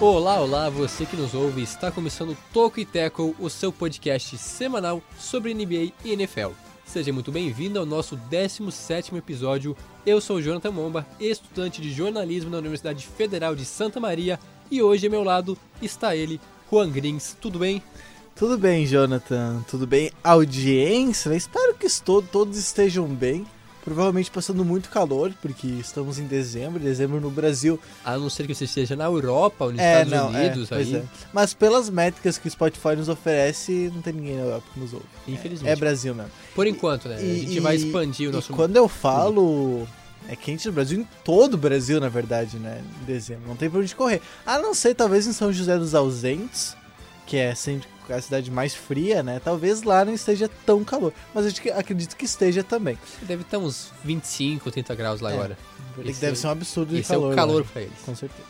Olá, olá, você que nos ouve, está começando Toco e Tackle, o seu podcast semanal sobre NBA e NFL. Seja muito bem-vindo ao nosso 17º episódio. Eu sou Jonathan Momba, estudante de jornalismo na Universidade Federal de Santa Maria, e hoje ao meu lado está ele, Juan Grins. Tudo bem? Tudo bem, Jonathan. Tudo bem, audiência? Espero que estou, todos estejam bem. Provavelmente passando muito calor, porque estamos em dezembro, dezembro no Brasil. A não ser que você esteja na Europa ou nos É, Estados não, é, Unidos pois aí. é. Mas pelas métricas que o Spotify nos oferece, não tem ninguém na Europa que nos ouve. Infelizmente. É Brasil mesmo. Por enquanto, né? a E- gente e- vai expandir o nosso. quando eu falo é quente no Brasil, em todo o Brasil, na verdade, né? Em dezembro. Não tem pra onde correr. A não ser, talvez, em São José dos Ausentes, que é sempre a cidade mais fria, né? Talvez lá não esteja tão calor. Mas eu ac- acredito que esteja também. Deve estar uns 25, 30 graus lá É. agora. Esse- deve ser um absurdo de Esse é calor. o calor né? pra eles. Com certeza.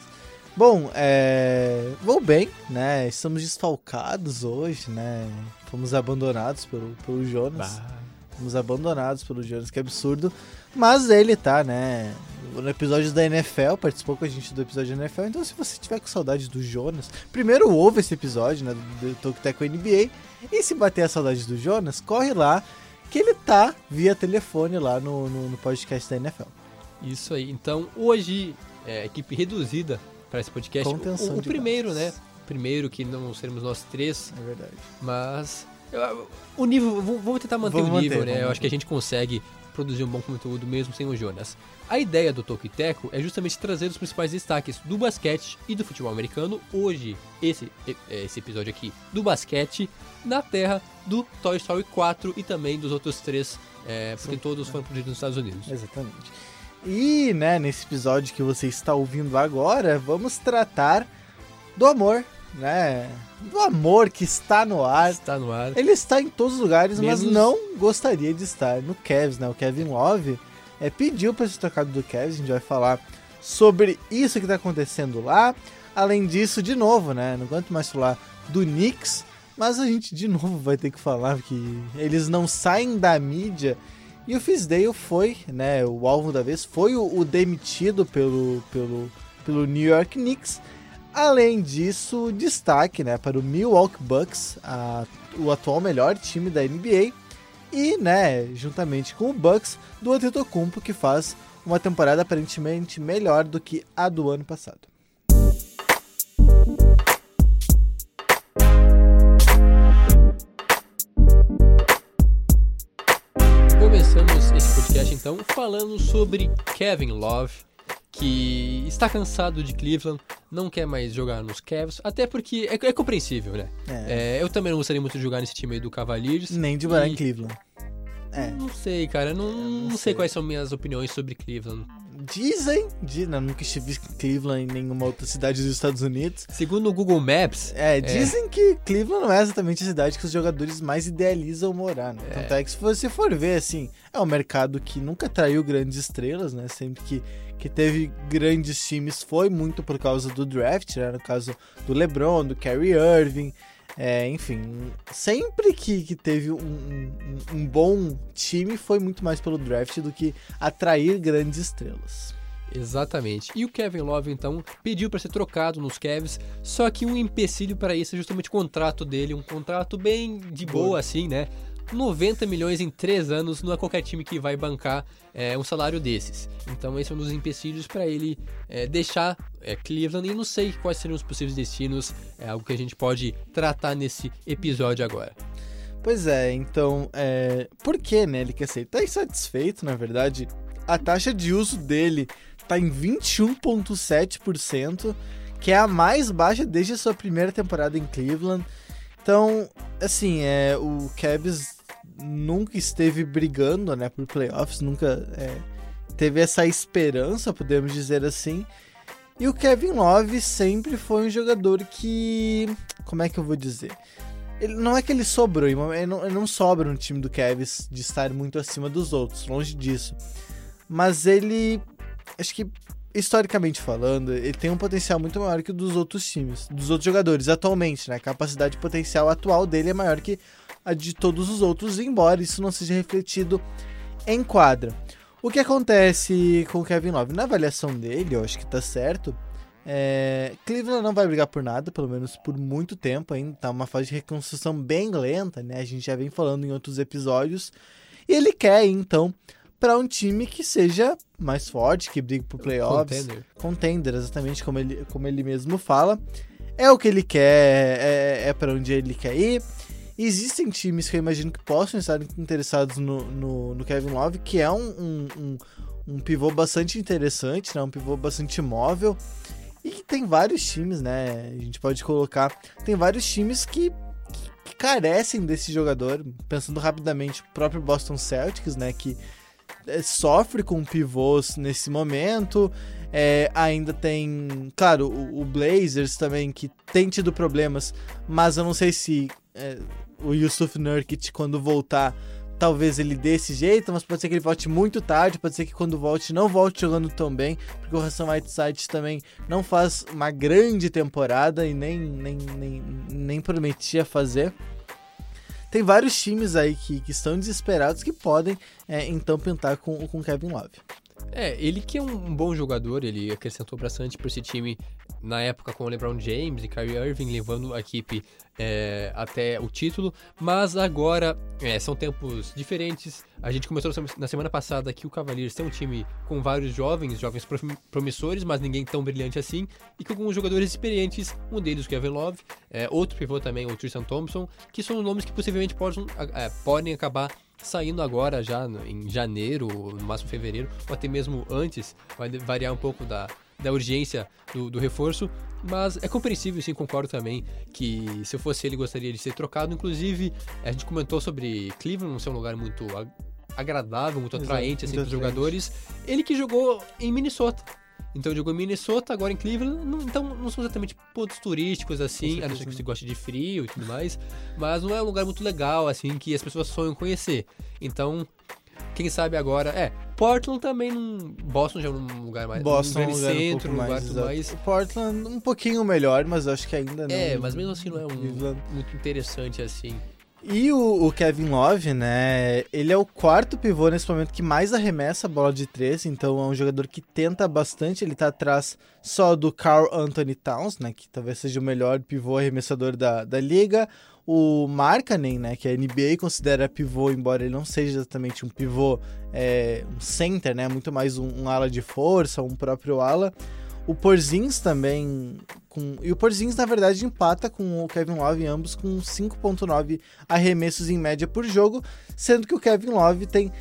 Bom, é... vou bem, né? Estamos desfalcados hoje, né? Fomos abandonados pelo, pelo Jonas. Fomos abandonados pelo Jonas, que absurdo. Mas ele tá, né? No episódio da NFL, participou com a gente do episódio da NFL. Então, se você tiver com saudade do Jonas, primeiro ouve esse episódio, né? Do Tokiteco NBA. E se bater a saudade do Jonas, corre lá, que ele tá via telefone lá no, no, no podcast da NFL. Isso aí. Então, hoje, é, equipe reduzida para esse podcast. Contenção o, o primeiro, né? gastos. Primeiro que não seremos nós três, É verdade. mas o nível, vamos tentar manter Vamos o nível, manter, né? Eu acho que a gente consegue produzir um bom conteúdo mesmo sem o Jonas. A ideia do Toco e Teco é justamente trazer os principais destaques do basquete e do futebol americano. Hoje, esse, esse episódio aqui do basquete na terra do Toy Story 4 e também dos outros três, é, porque Sim. todos foram produzidos nos Estados Unidos. Exatamente. E, né, nesse episódio que você está ouvindo agora, vamos tratar do amor, né? Do amor que está no ar. Está no ar. Ele está em todos os lugares, mas Menos- não gostaria de estar no Cavs, né? O Kevin Love é, pediu para ser trocado do Cavs, a gente vai falar sobre isso que está acontecendo lá. Além disso, de novo, né? Não aguento mais falar do Knicks, mas a gente de novo vai ter que falar que eles não saem da mídia. E o Fisdale foi, né? O alvo da vez foi o, o demitido pelo, pelo, pelo New York Knicks. Além disso, destaque né, para o Milwaukee Bucks, a- o atual melhor time da NBA, e né, juntamente com o Bucks, do Antetokounmpo, que faz uma temporada aparentemente melhor do que a do ano passado. Começamos esse podcast então falando sobre Kevin Love, que está cansado de Cleveland, não quer mais jogar nos Cavs, até porque é, é compreensível, né? É, É, eu também não gostaria muito de jogar nesse time aí do Cavaliers. nem de morar e- em Cleveland. É. Não sei, cara, não, não não sei. sei. quais são minhas opiniões sobre Cleveland. Dizem, di- não, nunca estive em Cleveland em nenhuma outra cidade dos Estados Unidos. Segundo o Google Maps, É, dizem que Cleveland não é exatamente a cidade que os jogadores mais idealizam morar, né? Tanto é que se você for ver, assim, é um mercado que nunca traiu grandes estrelas, né? Sempre que, que teve grandes times foi muito por causa do draft, né? No caso do LeBron, do Kyrie Irving, é, enfim. Sempre que, que teve um, um- um bom time foi muito mais pelo draft do que atrair grandes estrelas. Exatamente. E o Kevin Love, então, pediu para ser trocado nos Cavs, só que um empecilho para isso é justamente o contrato dele, um contrato bem de boa, assim, né? 90 milhões em 3 anos, não é qualquer time que vai bancar é, um salário desses. Então esse é um dos empecilhos para ele é, deixar é, Cleveland e não sei quais seriam os possíveis destinos, é algo que a gente pode tratar nesse episódio agora. Pois é, então, é... por que, né? Ele quer ser? Tá insatisfeito, na verdade. A taxa de uso dele tá em 21,7%, que é a mais baixa desde a sua primeira temporada em Cleveland. Então, assim, é, o Cavs nunca esteve brigando, né, por playoffs, nunca é, teve essa esperança, podemos dizer assim. E o Kevin Love sempre foi um jogador que, como é que eu vou dizer? Ele, não é que ele sobrou, ele não, ele não sobra no time do Cavs de estar muito acima dos outros, longe disso. Mas ele, acho que historicamente falando, ele tem um potencial muito maior que o dos outros times, dos outros jogadores atualmente, né? A capacidade potencial atual dele é maior que a de todos os outros, embora isso não seja refletido em quadra. O que acontece com o Kevin Love? Na avaliação dele, eu acho que tá certo, É, Cleveland não vai brigar por nada, pelo menos por muito tempo ainda. Tá uma fase de reconstrução bem lenta, né? A gente já vem falando em outros episódios. E ele quer, então, para um time que seja mais forte, que brigue por playoffs. Contender. Contender, exatamente como ele, como ele mesmo fala. É o que ele quer, é, é para onde ele quer ir. Existem times que eu imagino que possam estar interessados no, no, no Kevin Love, que é um, um, um, um pivô bastante interessante, né? um pivô bastante móvel. E tem vários times, né? A gente pode colocar. Tem vários times que, que carecem desse jogador. Pensando rapidamente, o próprio Boston Celtics, né? Que é, sofre com pivôs nesse momento. É, ainda tem, claro, o, o, Blazers também, que tem tido problemas, mas eu não sei se é, o Yusuf Nurkic, quando voltar, talvez ele dê esse jeito, mas pode ser que ele volte muito tarde, pode ser que quando volte não volte jogando tão bem, porque o Hassan Whiteside também não faz uma grande temporada e nem, nem, nem, nem prometia fazer. Tem vários times aí que, que estão desesperados que podem é, então pintar com, com Kevin Love. É, ele que é um bom jogador, ele acrescentou bastante para esse time na época com o LeBron James e Kyrie Irving levando a equipe é, até o título, mas agora é, são tempos diferentes. A gente começou na semana passada que o Cavaliers tem um time com vários jovens, jovens promissores, mas ninguém tão brilhante assim, e com alguns jogadores experientes, um deles o Kevin Love, é, outro pivô também, o Tristan Thompson, que são nomes que possivelmente podem, é, podem acabar saindo agora já em janeiro, no máximo fevereiro, ou até mesmo antes, vai variar um pouco da, da urgência do, do, reforço, mas é compreensível, sim, concordo também que se eu fosse ele gostaria de ser trocado. Inclusive, a gente comentou sobre Cleveland não ser um lugar muito agradável, muito atraente assim, para os jogadores. Ele que jogou em Minnesota. Então jogou em Minnesota, agora em Cleveland. Não, então não são exatamente pontos turísticos assim, a não ser que você goste de frio e tudo mais. Mas não é um lugar muito legal, assim, que as pessoas sonham conhecer. Então, quem sabe agora. É, Portland também não. Boston já é um lugar mais. Boston um lugar centro, um, um lugar tudo mais. Portland um pouquinho melhor, mas acho que ainda não. É, mas mesmo assim não é um, muito interessante assim. E o, o, Kevin Love, né? Ele é o quarto pivô nesse momento que mais arremessa a bola de três, então é um jogador que tenta bastante. Ele tá atrás só do Carl Anthony Towns, né? Que talvez seja o melhor pivô arremessador da, da liga. O Markkanen, né? Que a NBA considera pivô, embora ele não seja exatamente um pivô, é, um center, né? Muito mais um, um ala de força, um próprio ala. O Porzins também. Com... E o Porzins, na verdade, empata com o Kevin Love, ambos com 5,9 arremessos em média por jogo, sendo que o Kevin Love tem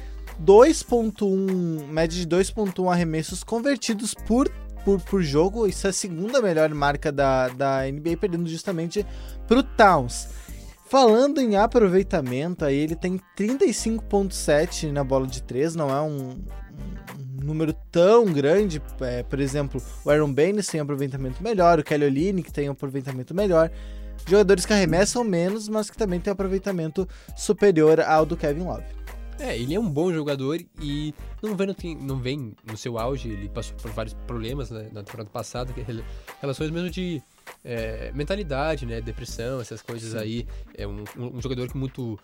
2,1, média de 2,1 arremessos convertidos por, por, por jogo. Isso é a segunda melhor marca da, da NBA, perdendo justamente para o Towns. Falando em aproveitamento, aí ele tem 35,7 na bola de 3, não é um, número tão grande. É, por exemplo, o Aaron Baines tem um aproveitamento melhor, o Kelly Olynyk tem um aproveitamento melhor. Jogadores que arremessam menos, mas que também tem um aproveitamento superior ao do Kevin Love. É, ele é um bom jogador e não vem, não vem no seu auge, ele passou por vários problemas né, na temporada passada, é relações mesmo de é, mentalidade, né, depressão, essas coisas Sim. aí. É um, um, jogador que muito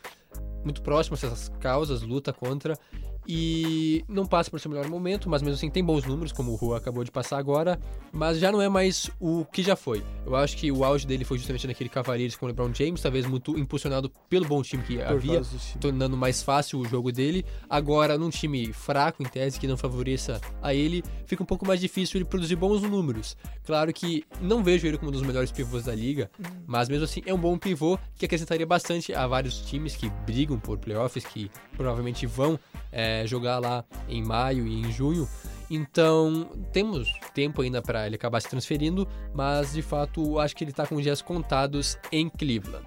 muito próximo a essas causas, luta contra e não passa por seu melhor momento, mas mesmo assim tem bons números, como o Rua acabou de passar agora, mas já não é mais o que já foi. Eu acho que o auge dele foi justamente naquele Cavaliers com o LeBron James, talvez muito impulsionado pelo bom time que por havia, tornando mais fácil o jogo dele. Agora, num time fraco, em tese, que não favoreça a ele, fica um pouco mais difícil ele produzir bons números. Claro que não vejo ele como um dos melhores pivôs da liga, uhum. mas mesmo assim é um bom pivô que acrescentaria bastante a vários times que brigam por playoffs, que provavelmente vão. É, jogar lá em maio e em junho. Então, temos tempo ainda para ele acabar se transferindo, mas de fato acho que ele está com dias contados em Cleveland.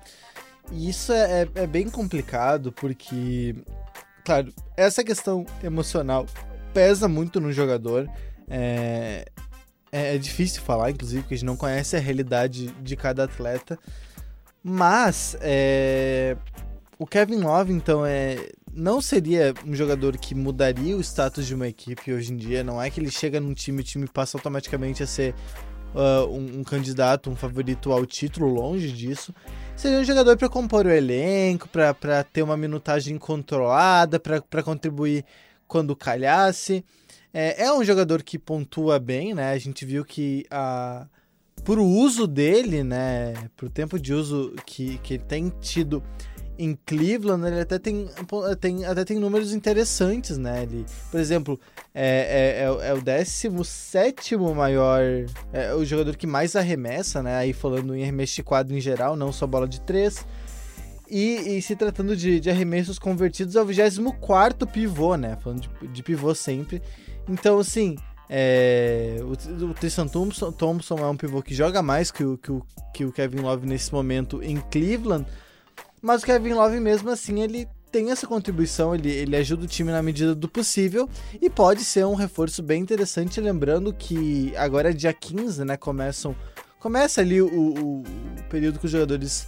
Isso é, é, é bem complicado porque, claro, essa questão emocional pesa muito no jogador. É, é, é, difícil falar, inclusive, porque a gente não conhece a realidade de cada atleta. Mas é, o Kevin Love, então, é, não seria um jogador que mudaria o status de uma equipe hoje em dia. Não é que ele chega num time e o time passa automaticamente a ser uh, um, um, candidato, um favorito ao título, longe disso. Seria um jogador para compor o elenco, para ter uma minutagem controlada, para contribuir quando calhasse. é, é um jogador que pontua bem, né? A gente viu que a por uso dele, né, pro tempo de uso que, que ele tem tido em Cleveland, ele até tem, tem, até tem números interessantes, né? Ele, por exemplo, é, é, é, é o 17 maior. É o jogador que mais arremessa, né? Aí falando em arremesso de quadro em geral, não só bola de três. E, e se tratando de, de, arremessos convertidos, é o 24 pivô, né? Falando de, de pivô sempre. Então, assim, é, o, o Tristan Thompson, Thompson, é um pivô que joga mais que o, que, o, que o Kevin Love nesse momento em Cleveland. Mas o Kevin Love, mesmo assim, ele tem essa contribuição, ele, ele ajuda o time na medida do possível e pode ser um reforço bem interessante. Lembrando que agora é dia 15, né? Começam, começa ali o, o, o período que os jogadores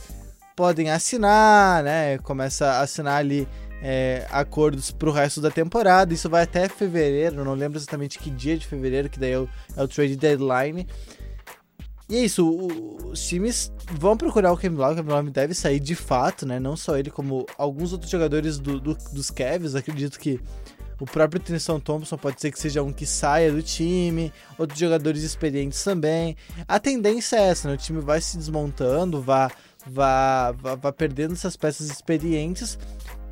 podem assinar, né? Começa a assinar ali é, acordos para o resto da temporada. Isso vai até fevereiro, não lembro exatamente que dia de fevereiro, que daí é o, é o trade deadline. E é isso, o, os times vão procurar o Kevin Love, o Kevin Love deve sair de fato, né? Não só ele, como alguns outros jogadores do, do, dos Cavs. Acredito que o próprio Tristan Thompson pode ser que seja um que saia do time, outros jogadores experientes também. A tendência é essa, né? O time vai se desmontando, vai, vai, vai, vai perdendo essas peças experientes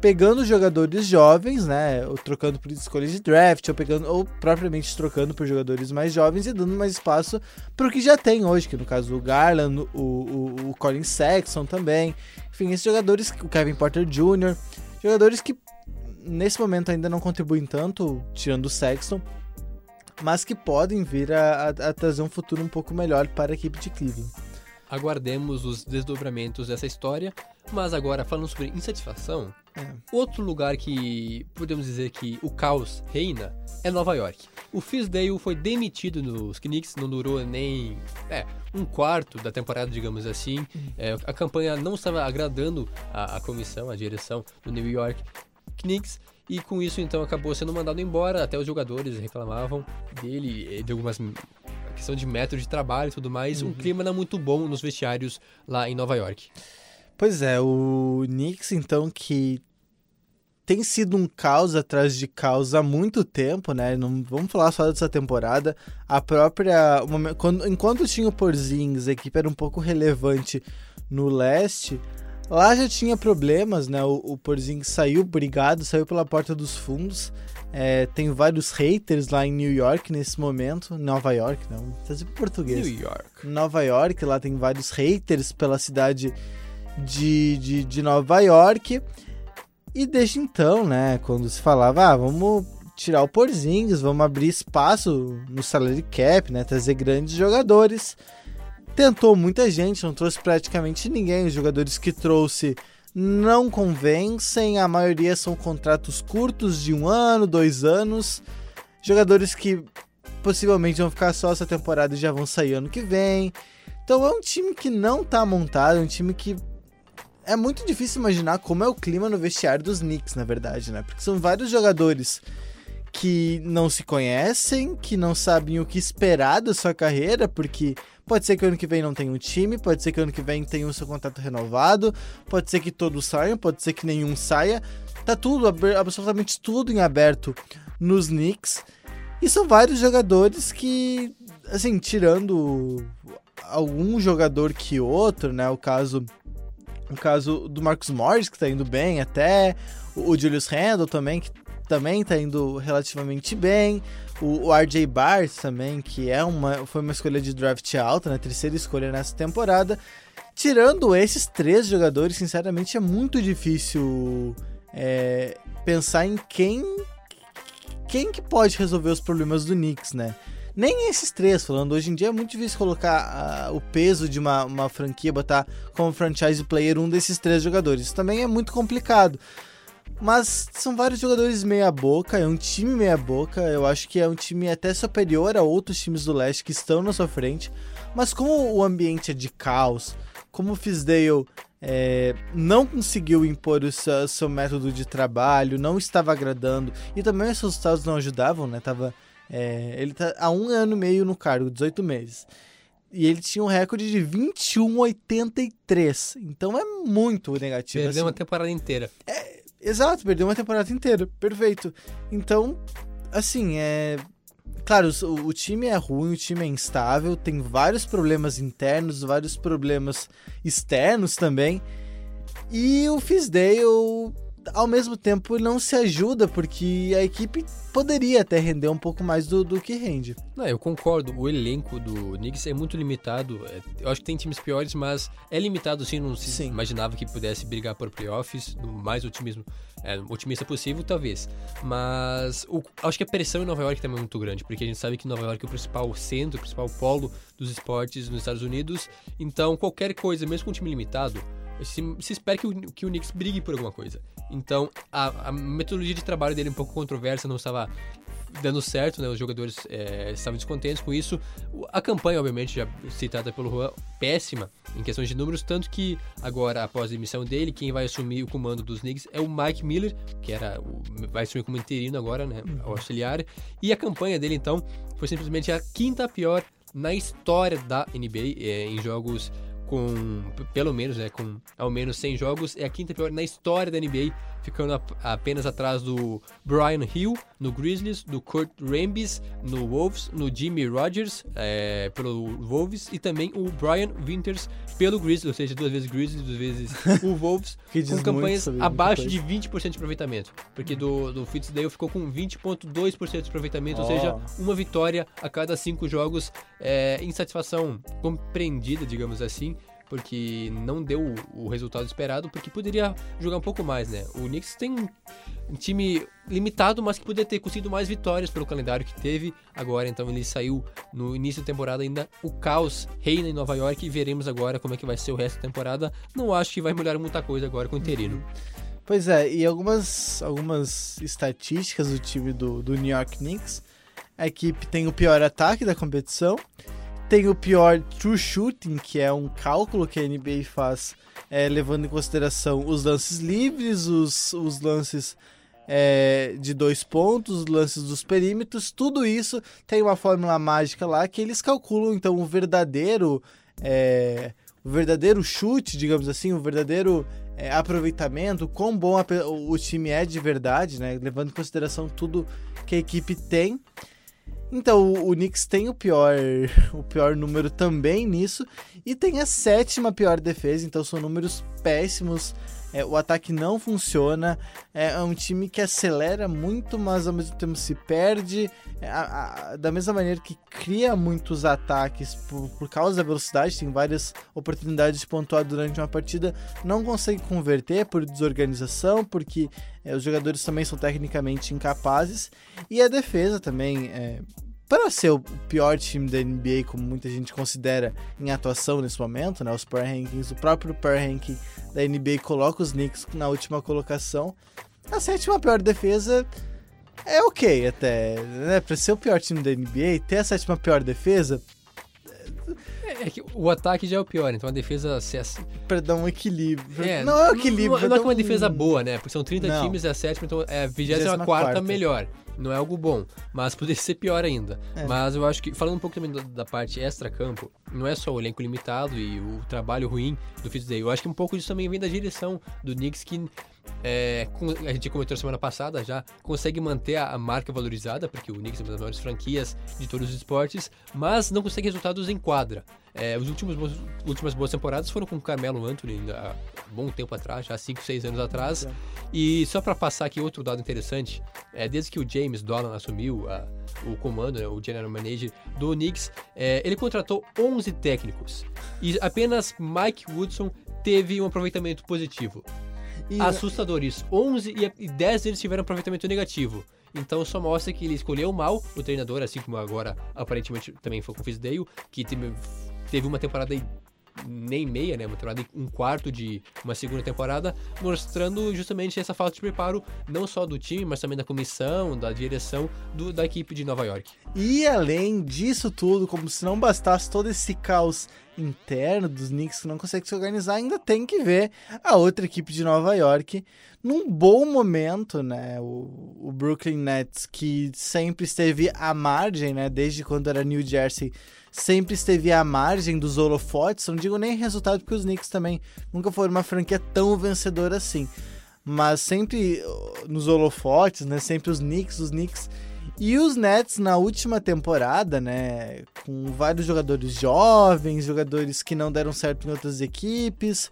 pegando jogadores jovens, né, ou trocando por escolhas de draft, ou pegando ou propriamente trocando por jogadores mais jovens e dando mais espaço para o que já tem hoje, que no caso o Garland, o, o, o Colin Sexton também, enfim, esses jogadores, o Kevin Porter Jr., jogadores que nesse momento ainda não contribuem tanto, tirando o Sexton, mas que podem vir a, a, a trazer um futuro um pouco melhor para a equipe de Cleveland. Aguardemos os desdobramentos dessa história, mas agora falando sobre insatisfação, é. outro lugar que podemos dizer que o caos reina é Nova York. O Fisdale foi demitido nos Knicks, não durou nem é, um quarto da temporada, digamos assim. Uhum. É, a campanha não estava agradando a, a comissão, a direção do New York Knicks. E com isso, então, acabou sendo mandado embora. Até os jogadores reclamavam dele, de algumas questão de método de trabalho e tudo mais, uhum. um clima não muito bom nos vestiários lá em Nova York. Pois é, o Knicks, então, que tem sido um caos atrás de caos há muito tempo, né? Não vamos falar só dessa temporada. A própria. Quando, enquanto tinha o Porzingis, a equipe era um pouco relevante no leste. Lá já tinha problemas, né? O, o Porzingis saiu brigado, saiu pela porta dos fundos. É, tem vários haters lá em New York nesse momento. Nova York, não. Tá em português. New York. Nova York, lá tem vários haters pela cidade de, de, de Nova York. E desde então, né, quando se falava, ah, vamos tirar o Porzingis, vamos abrir espaço no salary cap, né, trazer grandes jogadores. Tentou muita gente, não trouxe praticamente ninguém. Os jogadores que trouxe não convencem, a maioria são contratos curtos de um ano, dois anos. Jogadores que possivelmente vão ficar só essa temporada e já vão sair ano que vem. Então é um time que não tá montado, é um time que é muito difícil imaginar como é o clima no vestiário dos Knicks, na verdade, né? Porque são vários jogadores que não se conhecem, que não sabem o que esperar da sua carreira, porque Pode ser que ano que vem não tenha um time, pode ser que ano que vem tenha o seu contrato renovado, pode ser que todos saiam, pode ser que nenhum saia. Tá tudo, absolutamente tudo em aberto nos Knicks. E são vários jogadores que, assim, tirando algum jogador que outro, né? O caso, o caso do Marcus Morris, que tá indo bem até, o Julius Randle também, que também tá indo relativamente bem. O, o RJ Barnes também, que é uma, foi uma escolha de draft alta, né? Terceira escolha nessa temporada. Tirando esses três jogadores, sinceramente, é muito difícil é, pensar em quem quem que pode resolver os problemas do Knicks, né? Nem esses três, falando hoje em dia é muito difícil colocar uh, o peso de uma, uma franquia, botar como franchise player um desses três jogadores. Isso também é muito complicado. Mas são vários jogadores meia-boca, é um time meia-boca. Eu acho que é um time até superior a outros times do leste que estão na sua frente. Mas como o ambiente é de caos, como o Fisdale é, não conseguiu impor o seu, seu, método de trabalho, não estava agradando, e também os resultados não ajudavam, né? Tava, é, ele tá há um ano e meio no cargo, 18 meses. E ele tinha um recorde de 21,83. Então é muito negativo. Perdeu assim. uma temporada inteira. É, Exato, perdeu uma temporada inteira. Perfeito. Então, assim, é. claro, o, o, time é ruim, o time é instável, tem vários problemas internos, vários problemas externos também. E o Fisdale ao mesmo tempo não se ajuda, porque a equipe poderia até render um pouco mais do, do que rende. Não, eu concordo. O elenco do Knicks é muito limitado. É, eu acho que tem times piores, mas é limitado sim. Não se sim. imaginava que pudesse brigar por playoffs, no mais otimismo, é, otimista possível, talvez. Mas o, acho que a pressão em Nova York também é muito grande, porque a gente sabe que Nova York é o principal centro, o principal polo dos esportes nos Estados Unidos. Então, qualquer coisa, mesmo com um time limitado, se, se espera que o, que o Knicks brigue por alguma coisa. Então, a, a metodologia de trabalho dele é um pouco controversa, não estava dando certo, né? Os jogadores é, estavam descontentes com isso. A campanha, obviamente, já citada pelo Juan, péssima em questões de números, tanto que agora, após a demissão dele, quem vai assumir o comando dos Knicks é o Mike Miller, que era o, vai assumir como interino agora, né? O auxiliar. E a campanha dele, então, foi simplesmente a quinta pior na história da NBA é, em jogos com pelo menos, né, com ao menos 100 jogos, é a quinta pior na história da NBA, ficando apenas atrás do Brian Hill no Grizzlies, do Kurt Rambis no Wolves, no Jimmy Rogers é, pelo Wolves e também o Brian Winters pelo Grizzlies, ou seja, duas vezes Grizzlies, duas vezes o Wolves, com campanhas abaixo de 20% de aproveitamento, porque do, do Fitzdale ficou com 20,2% de aproveitamento, oh. ou seja, uma vitória a cada cinco jogos, é, insatisfação compreendida, digamos assim, porque não deu o resultado esperado, porque poderia jogar um pouco mais, né? O Knicks tem um time limitado, mas que poderia ter conseguido mais vitórias pelo calendário que teve agora. Então ele saiu no início da temporada ainda o caos reina em Nova York e veremos agora como é que vai ser o resto da temporada. Não acho que vai melhorar muita coisa agora com o interino. Pois é, e algumas, algumas estatísticas do time do, do New York Knicks. A equipe tem o pior ataque da competição tem o pior true shooting, que é um cálculo que a NBA faz é, levando em consideração os lances livres, os, os lances é, de dois pontos, os lances dos perímetros, tudo isso tem uma fórmula mágica lá que eles calculam então o verdadeiro é, o verdadeiro chute, digamos assim, o verdadeiro é, aproveitamento, quão bom a, o time é de verdade, né? Levando em consideração tudo que a equipe tem. Então, o, Knicks tem o pior, o pior número também nisso e tem a sétima pior defesa, então são números péssimos. É, o ataque não funciona, é, é, um time que acelera muito, mas ao mesmo tempo se perde. É, a, a, da mesma maneira que cria muitos ataques por, por causa da velocidade, tem várias oportunidades de pontuar durante uma partida, não consegue converter por desorganização, porque é, os jogadores também são tecnicamente incapazes. E a defesa também é, para ser o pior time da NBA, como muita gente considera em atuação nesse momento, né? Os power rankings, o próprio power ranking da NBA coloca os Knicks na última colocação. A sétima pior defesa é ok até, né? Para ser o pior time da NBA, ter a sétima pior defesa é, é que o ataque já é o pior, então a defesa se assim. Pra dar um equilíbrio. É, não é um equilíbrio. Não, não é que uma defesa boa, né? Porque são 30 não. times, é a sétima, então é a 24 melhor não é algo bom, mas poderia ser pior ainda. É. Mas eu acho que, falando um pouco também da, da parte extra-campo, não é só o elenco limitado e o trabalho ruim do Fitzday. Eu acho que um pouco disso também vem da direção do Knicks, que é, a gente comentou semana passada já, consegue manter a, marca valorizada, porque o Knicks é uma das maiores franquias de todos os esportes, mas não consegue resultados em quadra. É, últimos últimas boas temporadas foram com o Carmelo Anthony há bom tempo atrás, já 5, 6 anos atrás. E só para passar aqui outro dado interessante, é, desde que o James Dolan assumiu a, o comando, né, o general manager do Knicks, é, ele contratou 11 técnicos e apenas Mike Woodson teve um aproveitamento positivo. E... Assustador isso. 11 e 10 deles tiveram aproveitamento negativo. Então só mostra que ele escolheu mal o treinador, assim como agora aparentemente também foi com o Fisdale, que teve teve uma temporada nem meia, né? Uma temporada um quarto de uma segunda temporada, mostrando justamente essa falta de preparo, não só do time, mas também da comissão, da direção do, da equipe de Nova York. E além disso tudo, como se não bastasse todo esse caos interno dos Knicks que não consegue se organizar, ainda tem que ver a outra equipe de Nova York num bom momento, né? O, o Brooklyn Nets, que sempre esteve à margem, né? Desde quando era New Jersey sempre esteve à margem dos holofotes. Não digo nem resultado, porque os Knicks também nunca foram uma franquia tão vencedora assim. Mas sempre uh, nos holofotes, né? Sempre os Knicks, os Knicks. E os Nets na última temporada, né, com vários jogadores jovens, jogadores que não deram certo em outras equipes,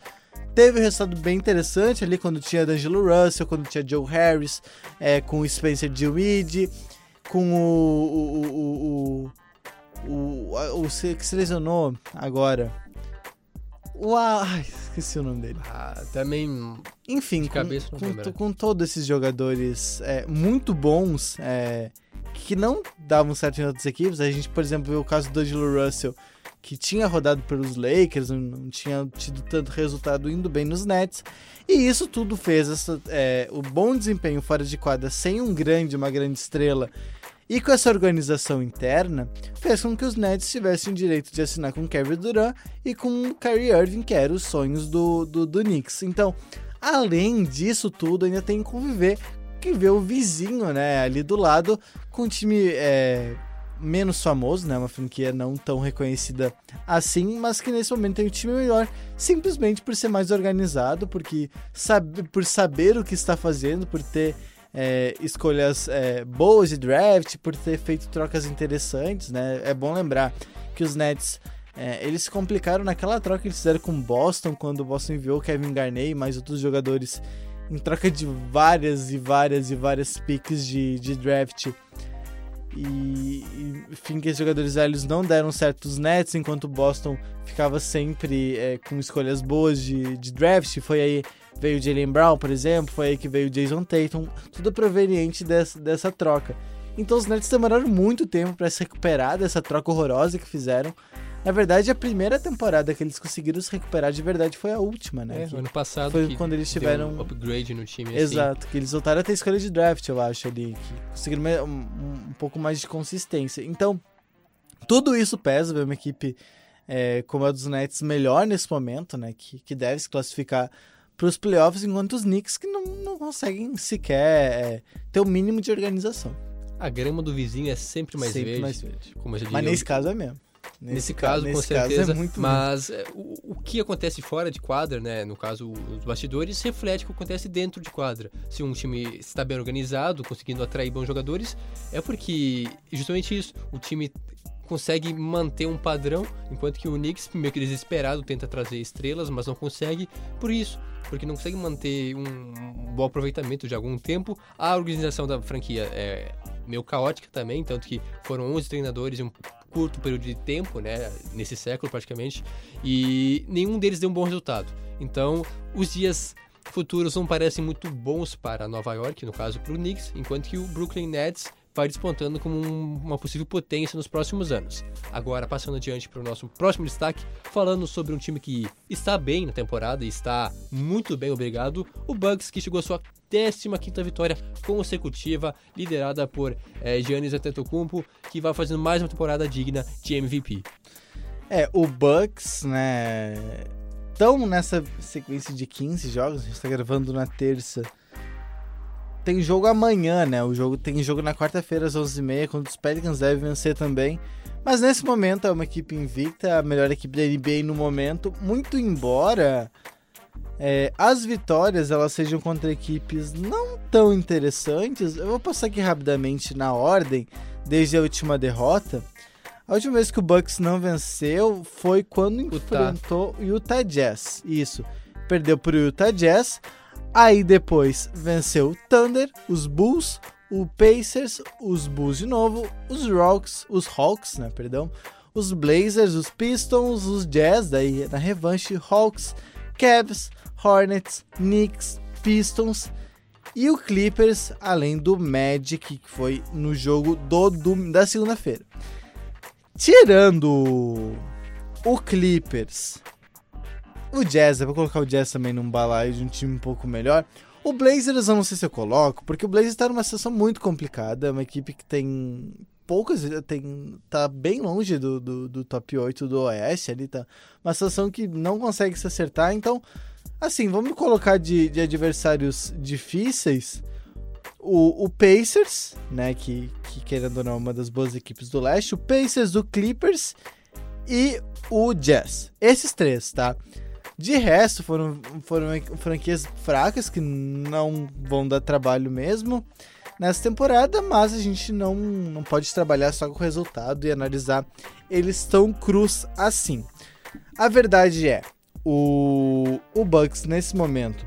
teve um resultado bem interessante ali quando tinha D'Angelo Russell, quando tinha Joe Harris, é, com o Spencer Dinwiddie, com o o, o, o, o, o, que se lesionou agora. O, ai, esqueci o nome dele. Ah, também. Enfim, de com, com, com todos esses jogadores é, muito bons, é, que não davam certo em outras equipes. A gente, por exemplo, vê o caso do D'Angelo Russell, que tinha rodado pelos Lakers, não, não tinha tido tanto resultado indo bem nos Nets. E isso tudo fez essa, é, o bom desempenho fora de quadra sem um grande, uma grande estrela e com essa organização interna, fez com que os Nets tivessem direito de assinar com Kevin Durant e com Kyrie Irving, que eram os sonhos do, do, do Knicks. Então, além disso tudo, ainda tem que conviver que ver o vizinho, né, ali do lado, com um time é, menos famoso, né, uma franquia não tão reconhecida assim, mas que nesse momento tem um time melhor, simplesmente por ser mais organizado, porque sabe, por saber o que está fazendo, por ter é, escolhas é, boas de draft, por ter feito trocas interessantes, né? É bom lembrar que os Nets é, eles se complicaram naquela troca que eles fizeram com Boston, quando o Boston enviou Kevin Garnett e mais outros jogadores em troca de várias e várias e várias picks de, de draft. E, e, enfim, que esses jogadores velhos não deram certo os Nets, enquanto o Boston ficava sempre é, com escolhas boas de, de draft. Foi aí veio o Jalen Brown, por exemplo, foi aí que veio o Jason Tatum, tudo proveniente dessa, dessa troca. Então os Nets demoraram muito tempo para se recuperar dessa troca horrorosa que fizeram. Na verdade, a primeira temporada que eles conseguiram se recuperar de verdade foi a última, né? É, que ano passado foi que quando eles tiveram um upgrade no time. assim. Exato, que eles voltaram a ter escolha de draft, eu acho, ali. Que conseguiram me- um, um pouco mais de consistência. Então, tudo isso pesa, ver uma equipe é, como a dos Nets melhor nesse momento, né? Que, que deve se classificar para os playoffs, enquanto os Knicks que não, não conseguem sequer é, ter o mínimo de organização. A grama do vizinho é sempre mais Sempre verde. mais verde. Como eu já Mas nesse caso é mesmo. Nesse, ca- caso, com nesse caso certeza. é mas é, o, o que acontece fora de quadra, né? No caso, os bastidores, reflete o que acontece dentro de quadra. Se um time está bem organizado, conseguindo atrair bons jogadores, é porque justamente isso. O time consegue manter um padrão, enquanto que o Knicks, meio que desesperado, tenta trazer estrelas, mas não consegue por isso. Porque não consegue manter um, bom aproveitamento de algum tempo. A organização da franquia é meio caótica também, tanto que foram 11 treinadores em um curto período de tempo, né, nesse século praticamente, e nenhum deles deu um bom resultado. Então, os dias futuros não parecem muito bons para Nova York, no caso para o Knicks, enquanto que o Brooklyn Nets vai despontando como um- uma possível potência nos próximos anos. Agora, passando adiante para o nosso próximo destaque, falando sobre um time que está bem na temporada e está muito bem, obrigado, o Bucks, que chegou à sua 15ª vitória consecutiva, liderada por eh, Giannis Antetokounmpo, que vai fazendo mais uma temporada digna de MVP. É, o Bucks, né? Estão nessa sequência de 15 jogos, a gente tá gravando na terça. Tem jogo amanhã, né? O jogo tem jogo na quarta-feira às 11h30, quando os Pelicans devem vencer também. Mas nesse momento é uma equipe invicta, a melhor equipe da NBA no momento. Muito embora é, as vitórias elas sejam contra equipes não tão interessantes, eu vou passar aqui rapidamente na ordem, desde a última derrota. A última vez que o Bucks não venceu foi quando Utah. enfrentou o Utah Jazz. Isso. Perdeu pro Utah Jazz. Aí depois venceu o Thunder, os Bulls, o Pacers, os Bulls de novo, os Rocks, os Hawks, né, perdão, os Blazers, os Pistons, os Jazz, daí na revanche, Hawks, Cavs, Hornets, Knicks, Pistons e o Clippers, além do Magic, que foi no jogo do, dom- da segunda-feira. Tirando o Clippers, o Jazz, eu vou colocar o Jazz também num balaio de um time um pouco melhor. O Blazers eu não sei se eu coloco, porque o Blazers tá numa situação muito complicada, é uma equipe que tem poucas, tem, tá bem longe do, do, do top 8 do Oeste ali, tá uma situação que não consegue se acertar, então, assim, vamos colocar de, de adversários difíceis, o, o Pacers, né, que, que querendo ou não é uma das boas equipes do leste, o Pacers, o Clippers e o Jazz. Esses três, tá? De resto, foram, foram franquias fracas que não vão dar trabalho mesmo. nessa temporada, mas a gente não, não pode trabalhar só com o resultado e analisar eles tão cruz assim. A verdade é, o, o Bucks nesse momento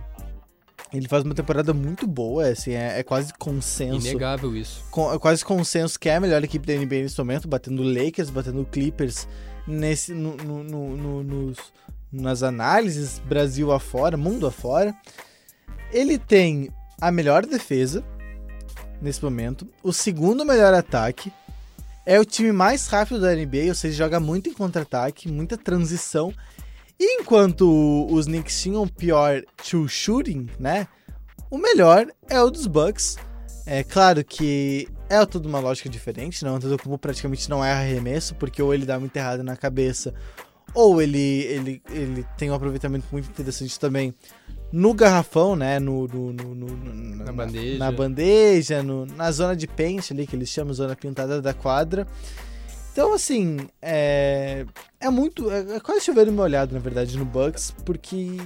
ele faz uma temporada muito boa, assim, é, é quase consenso. Inegável isso. Com, é quase consenso que é a melhor equipe da NBA nesse momento, batendo Lakers, batendo Clippers nesse, no, no, no, nos, nas análises, Brasil afora, mundo afora. Ele tem a melhor defesa nesse momento, o segundo melhor ataque, é o time mais rápido da NBA, ou seja, joga muito em contra-ataque, muita transição e enquanto os Knicks tinham o pior true shooting, né? O melhor é o dos Bucks. É claro que é tudo uma lógica diferente, não? O como praticamente não erra arremesso, porque ou ele dá muito errado na cabeça, ou ele, ele, ele tem um aproveitamento muito interessante também no garrafão, né? No, no, no, no na, na, bandeja, na, bandeja no, na zona de pente ali, que eles chamam zona pintada da quadra. Então, assim, é, é muito. É, é quase chover molhado, na verdade, no Bucks, porque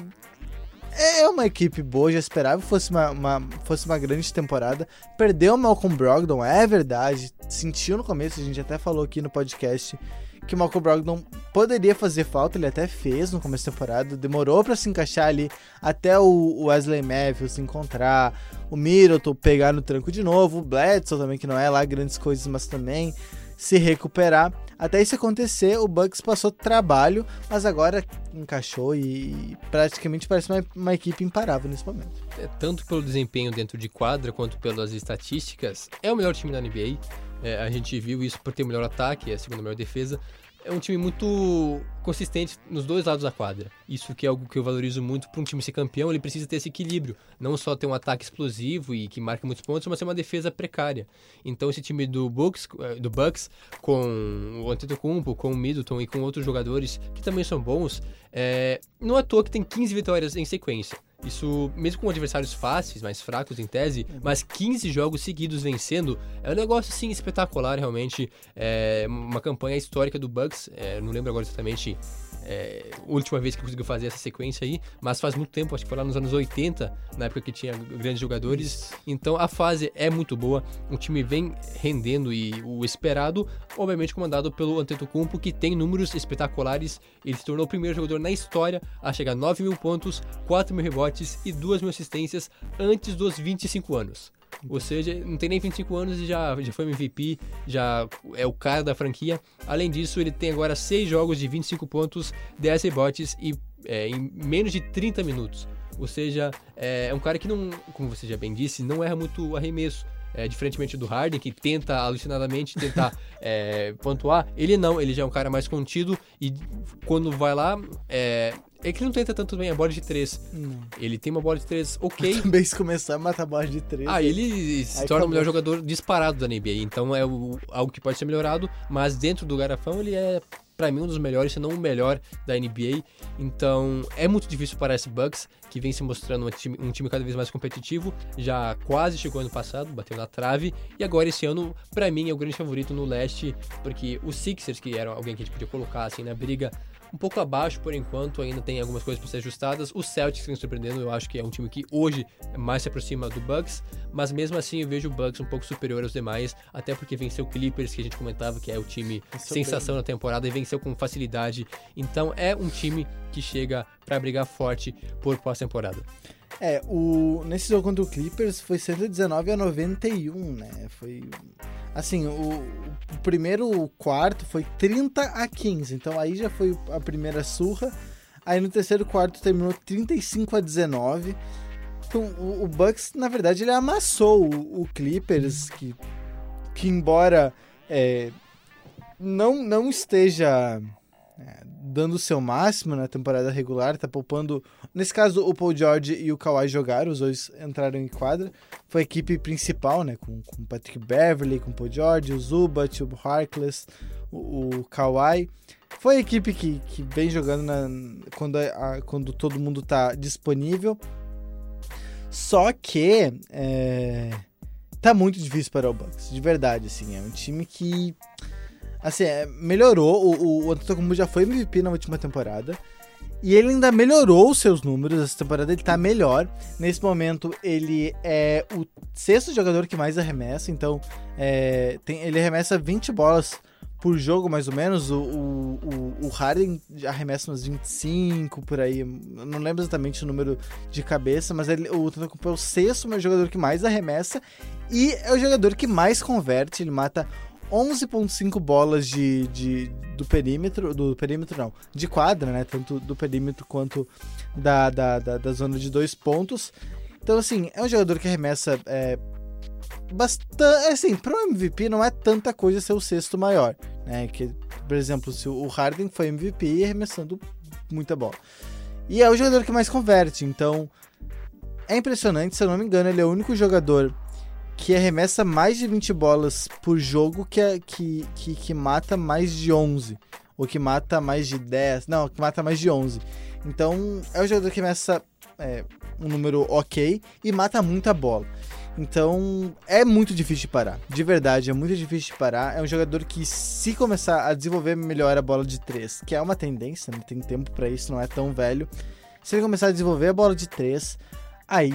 é uma equipe boa, já esperava que fosse uma, uma, fosse uma grande temporada. Perdeu o Malcolm Brogdon, é verdade. Sentiu no começo, a gente até falou aqui no podcast que o Malcolm Brogdon poderia fazer falta, ele até fez no começo da temporada, demorou para se encaixar ali até o Wesley Matthews se encontrar, o Middleton pegar no tranco de novo, o Bledsoe também, que não é lá grandes coisas, mas também se recuperar. Até isso acontecer, o Bucks passou trabalho, mas agora encaixou e praticamente parece uma, uma equipe imparável nesse momento. É, tanto pelo desempenho dentro de quadra quanto pelas estatísticas, é o melhor time da NBA. É, a gente viu isso por ter o melhor ataque, a segunda melhor defesa é um time muito consistente nos dois lados da quadra. Isso que é algo que eu valorizo muito para um time ser campeão, ele precisa ter esse equilíbrio, não só ter um ataque explosivo e que marca muitos pontos, mas ter uma defesa precária. Então esse time do Bucks, eh, do Bucks com o Antetokounmpo, com o Middleton e com outros jogadores que também são bons, é, não é à toa que tem 15 vitórias em sequência. Isso, mesmo com adversários fáceis, mais fracos em tese, uhum. mas 15 jogos seguidos vencendo, é um negócio assim espetacular, realmente. É uma campanha histórica do Bucks, é, não lembro agora exatamente é, a última vez que conseguiu fazer essa sequência aí, mas faz muito tempo, acho que foi lá nos anos 80, na época que tinha grandes jogadores. Então a fase é muito boa, o time vem rendendo e o esperado, obviamente comandado pelo Antetokounmpo, que tem números espetaculares. Ele se tornou o primeiro jogador na história a chegar a 9 mil pontos, 4 mil rebotes e 2 mil assistências antes dos 25 anos. Ou seja, não tem nem 25 anos e já, já foi MVP, já é o cara da franquia. Além disso, ele tem agora 6 jogos de 25 pontos, 10 rebotes e é, em menos de 30 minutos. Ou seja, é, é um cara que não, como você já bem disse, não erra muito arremesso. É, diferentemente do Harden, que tenta alucinadamente tentar é, pontuar, ele não, ele já é um cara mais contido e quando vai lá, é, é que ele não tenta tanto bem a bola de 3. Ele tem uma bola de 3 ok. Também se começar a matar a bola de 3. Ah, ele se torna o melhor jogador disparado da NBA. Então é o, algo que pode ser melhorado, mas dentro do garrafão ele é para mim um dos melhores, se não o melhor da NBA. Então é muito difícil para esse Bucks, que vem se mostrando um time, um time cada vez mais competitivo. Já quase chegou ano passado, bateu na trave, e agora esse ano, para mim, é o grande favorito no leste, porque os Sixers, que era alguém que a gente podia colocar assim na briga um pouco abaixo por enquanto, ainda tem algumas coisas para ser ajustadas. O Celtics vem surpreendendo, eu acho que é um time que hoje mais se aproxima do Bucks, mas mesmo assim eu vejo o Bucks um pouco superior aos demais, até porque venceu o Clippers, que a gente comentava que é o time sensação bem. na temporada e venceu com facilidade. Então é um time que chega para brigar forte por pós-temporada. É, o, nesse jogo contra o Clippers foi 119 a 91, né? Foi. Assim, o, o primeiro quarto foi 30 a 15, então aí já foi a primeira surra. Aí no terceiro quarto terminou 35 a 19. Então o, o Bucks, na verdade, ele amassou o, o Clippers, que, que embora é, não, não esteja é, dando o seu máximo na temporada regular, tá poupando. Nesse caso, o Paul George e o Kawhi jogaram, os dois entraram em quadra. Foi a equipe principal, né? Com o Patrick Beverly, com o Paul George, o Zubat, o Harkless, o, o Kawhi. Foi a equipe que, que vem jogando na, quando, a, quando todo mundo tá disponível. Só que é, tá muito difícil para o Bucks, de verdade, assim. É um time que Assim, é, melhorou. O, o Antetokounmpo já foi MVP na última temporada. E ele ainda melhorou os seus números, essa temporada ele tá melhor. Nesse momento, ele é o sexto jogador que mais arremessa, então é, tem, ele arremessa 20 bolas por jogo, mais ou menos. O, o, o Harden arremessa umas 25 por aí. Não lembro exatamente o número de cabeça, mas ele, o Antetokounmpo é o sexto jogador que mais arremessa e é o jogador que mais converte. Ele mata 11.5 bolas de, de, do perímetro, do perímetro não, de quadra, né, tanto do perímetro quanto da, da, da, da zona de dois pontos. Então, assim, é um jogador que arremessa é, bastante, assim, pro MVP não é tanta coisa ser o sexto maior, né, que, por exemplo, se o Harden foi MVP arremessando muita bola. E é o jogador que mais converte, então é impressionante, se eu não me engano, ele é o único jogador que arremessa mais de 20 bolas por jogo que, é, que, que, que mata mais de 11. Ou que mata mais de 10. Não, que mata mais de 11. Então, é o jogador que arremessa é, um número ok e mata muita bola. Então, é muito difícil de parar. De verdade, é muito difícil de parar. É um jogador que, se começar a desenvolver melhor a bola de 3, que é uma tendência, né? tem tempo para isso, não é tão velho. Se ele começar a desenvolver a bola de 3, Aí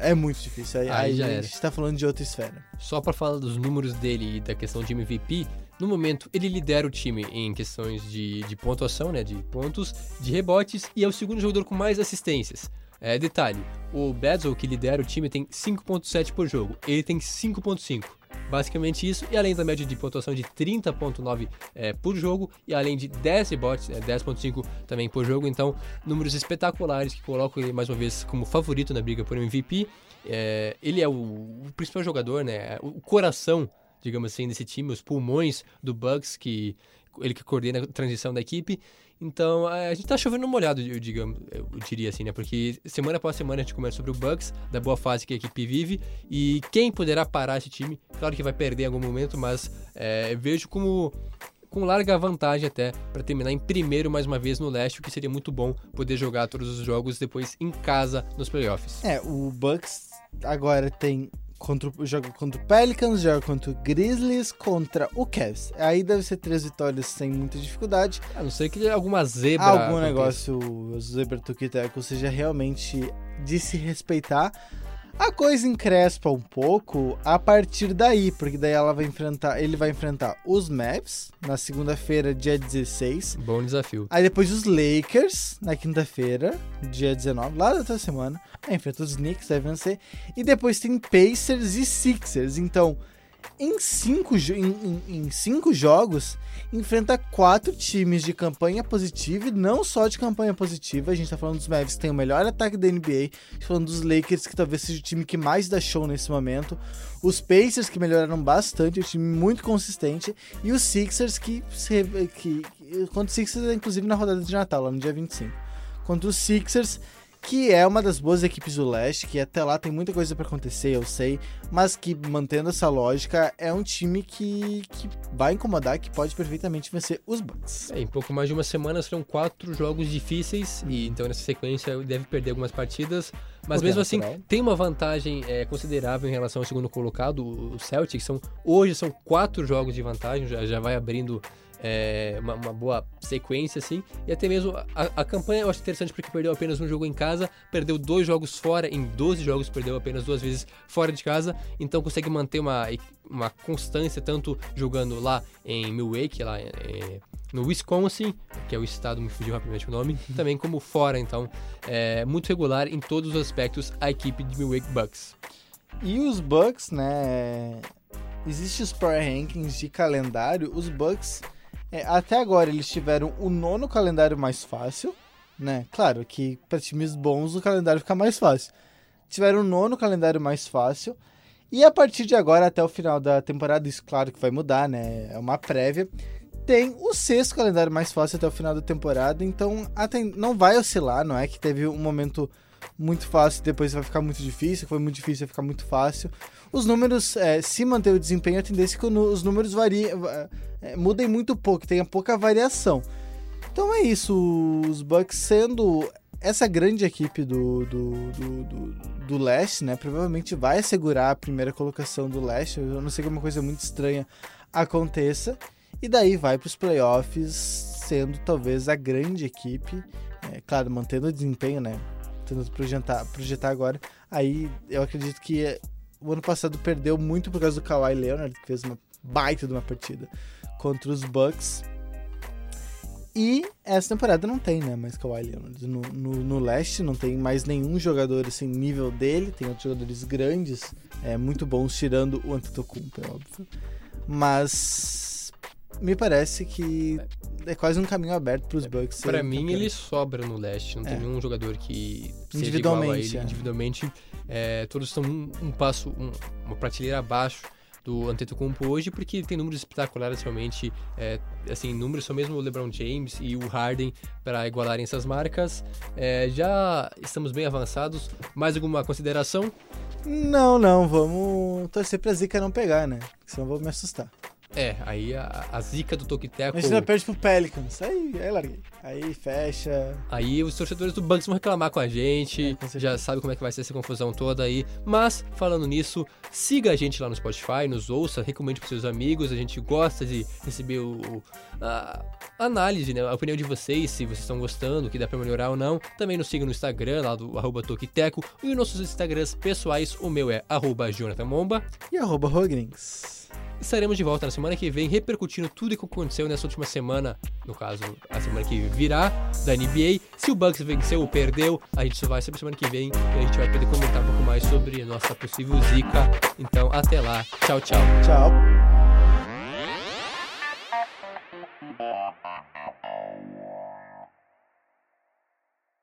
é muito difícil. Aí, aí, aí já a gente tá falando de outra esfera. Só para falar dos números dele e da questão de MVP, no momento ele lidera o time em questões de, de pontuação, né, de pontos, de rebotes e é o segundo jogador com mais assistências. É, detalhe, o Bezel que lidera o time tem 5.7 por jogo, ele tem 5.5. Basicamente isso, e além da média de pontuação de 30.9 é, por jogo, e além de 10 rebotes, é, 10.5 também por jogo, então números espetaculares que colocam ele mais uma vez como favorito na briga por MVP. É, ele é o, o, principal jogador, né, o coração, digamos assim, desse time, os pulmões do Bucks, que ele que coordena a transição da equipe. Então, a gente tá chovendo molhado, eu, digamos, eu diria assim, né? Porque semana após semana a gente começa sobre o Bucks, da boa fase que a equipe vive, e quem poderá parar esse time, claro que vai perder em algum momento, mas é, vejo como com larga vantagem até para terminar em primeiro mais uma vez no leste, o que seria muito bom poder jogar todos os jogos depois em casa nos playoffs. É, o Bucks agora tem contra, joga contra o Pelicans, joga contra o Grizzlies, contra o Cavs. Aí deve ser três vitórias sem muita dificuldade. A não ser que alguma zebra. Algum negócio, zebra tuquiteco, seja realmente de se respeitar. A coisa encrespa um pouco a partir daí, porque daí ela vai enfrentar, ele vai enfrentar os Mavs na segunda-feira, dia 16. Bom desafio. Aí depois os Lakers na quinta-feira, dia 19, lá da outra semana. Aí enfrenta os Knicks, deve vencer. E depois tem Pacers e Sixers. Então, em cinco, em, em, cinco jogos, enfrenta quatro times de campanha positiva e não só de campanha positiva. A gente tá falando dos Mavs que tem o melhor ataque da NBA, tá falando dos Lakers, que talvez seja o time que mais dá show nesse momento. Os Pacers, que melhoraram bastante, um time muito consistente. E os Sixers, que, que, que contra os Sixers, inclusive na rodada de Natal, lá no dia 25. Contra os Sixers que é uma das boas equipes do leste, que até lá tem muita coisa para acontecer, eu sei, mas que mantendo essa lógica é um time que, que vai incomodar, que pode perfeitamente vencer os Bucks. É, em pouco mais de uma semana serão quatro jogos difíceis e então nessa sequência deve perder algumas partidas, mas o mesmo assim tem uma vantagem é, considerável em relação ao segundo colocado, o Celtics. São hoje são quatro jogos de vantagem, já, já vai abrindo é, uma, uma, boa sequência, assim. E até mesmo a, a, campanha eu acho interessante porque perdeu apenas um jogo em casa, perdeu dois jogos fora, em 12 jogos perdeu apenas duas vezes fora de casa, então consegue manter uma, uma constância, tanto jogando lá em Milwaukee, lá é, no Wisconsin, que é o estado, me fugiu rapidamente o nome, também como fora, então é muito regular em todos os aspectos a equipe de Milwaukee Bucks. E os Bucks, né? Existem os Power Rankings de calendário, os Bucks é, até agora eles tiveram o nono calendário mais fácil, né? Claro que para times bons o calendário fica mais fácil. Tiveram o nono calendário mais fácil. E a partir de agora, até o final da temporada, isso claro que vai mudar, né? É uma prévia. Tem o sexto calendário mais fácil até o final da temporada, então não vai oscilar, não é que teve um momento muito fácil depois vai ficar muito difícil, foi muito difícil vai ficar muito fácil. Os números, é, se manter o desempenho, a tendência é que os números variem, é, mudem muito pouco, tenha pouca variação. Então é isso, os Bucks sendo essa grande equipe do, do, do, do, do leste, né? Provavelmente vai assegurar a primeira colocação do leste. Eu não sei que uma coisa muito estranha aconteça. E daí vai para os playoffs sendo talvez a grande equipe, é, claro, mantendo o desempenho, né? Tentando projetar, projetar agora. Aí eu acredito que o ano passado perdeu muito por causa do Kawhi Leonard, que fez uma baita de uma partida contra os Bucks. E essa temporada não tem, né? Mais Kawhi Leonard. No, no, no, leste não tem mais nenhum jogador assim, nível dele. Tem outros jogadores grandes, é, muito bons, tirando o Antetokounmpo, é óbvio. Mas me parece que é quase um caminho aberto para os Bucks. Para mim, ele sobra no leste. Não é. tem nenhum jogador que seja igual a ele. É. Individualmente, é, todos estão um, um passo, um, uma prateleira abaixo do Antetokounmpo hoje, porque tem números espetaculares realmente, é, assim, números são mesmo o LeBron James e o Harden para igualarem essas marcas. É, já estamos bem avançados. Mais alguma consideração? Não, não, vamos torcer pra Zica não pegar, né? Senão eu vou me assustar. É, aí a, a zica do Tokiteco... Imagina, perde pro Pelicans. Aí, aí larguei. Aí fecha. Aí os torcedores do Bucks vão reclamar com a gente. É, com já sabe como é que vai ser essa confusão toda aí. Mas, falando nisso, siga a gente lá no Spotify, nos ouça, recomende pros seus amigos. A gente gosta de receber o, a análise, né? A opinião de vocês, se vocês estão gostando, que dá pra melhorar ou não. Também nos siga no Instagram, lá do arroba Tokiteco. E os nossos Instagrams pessoais, o meu é arroba Jonathan Momba. E arroba Rogrings Estaremos de volta na semana que vem, repercutindo tudo o que aconteceu nessa última semana, no caso, a semana que virá, da NBA. Se o Bucks venceu ou perdeu, a gente só vai saber semana que vem e a gente vai poder comentar um pouco mais sobre a nossa possível zica. Então, até lá. Tchau, tchau. Tchau.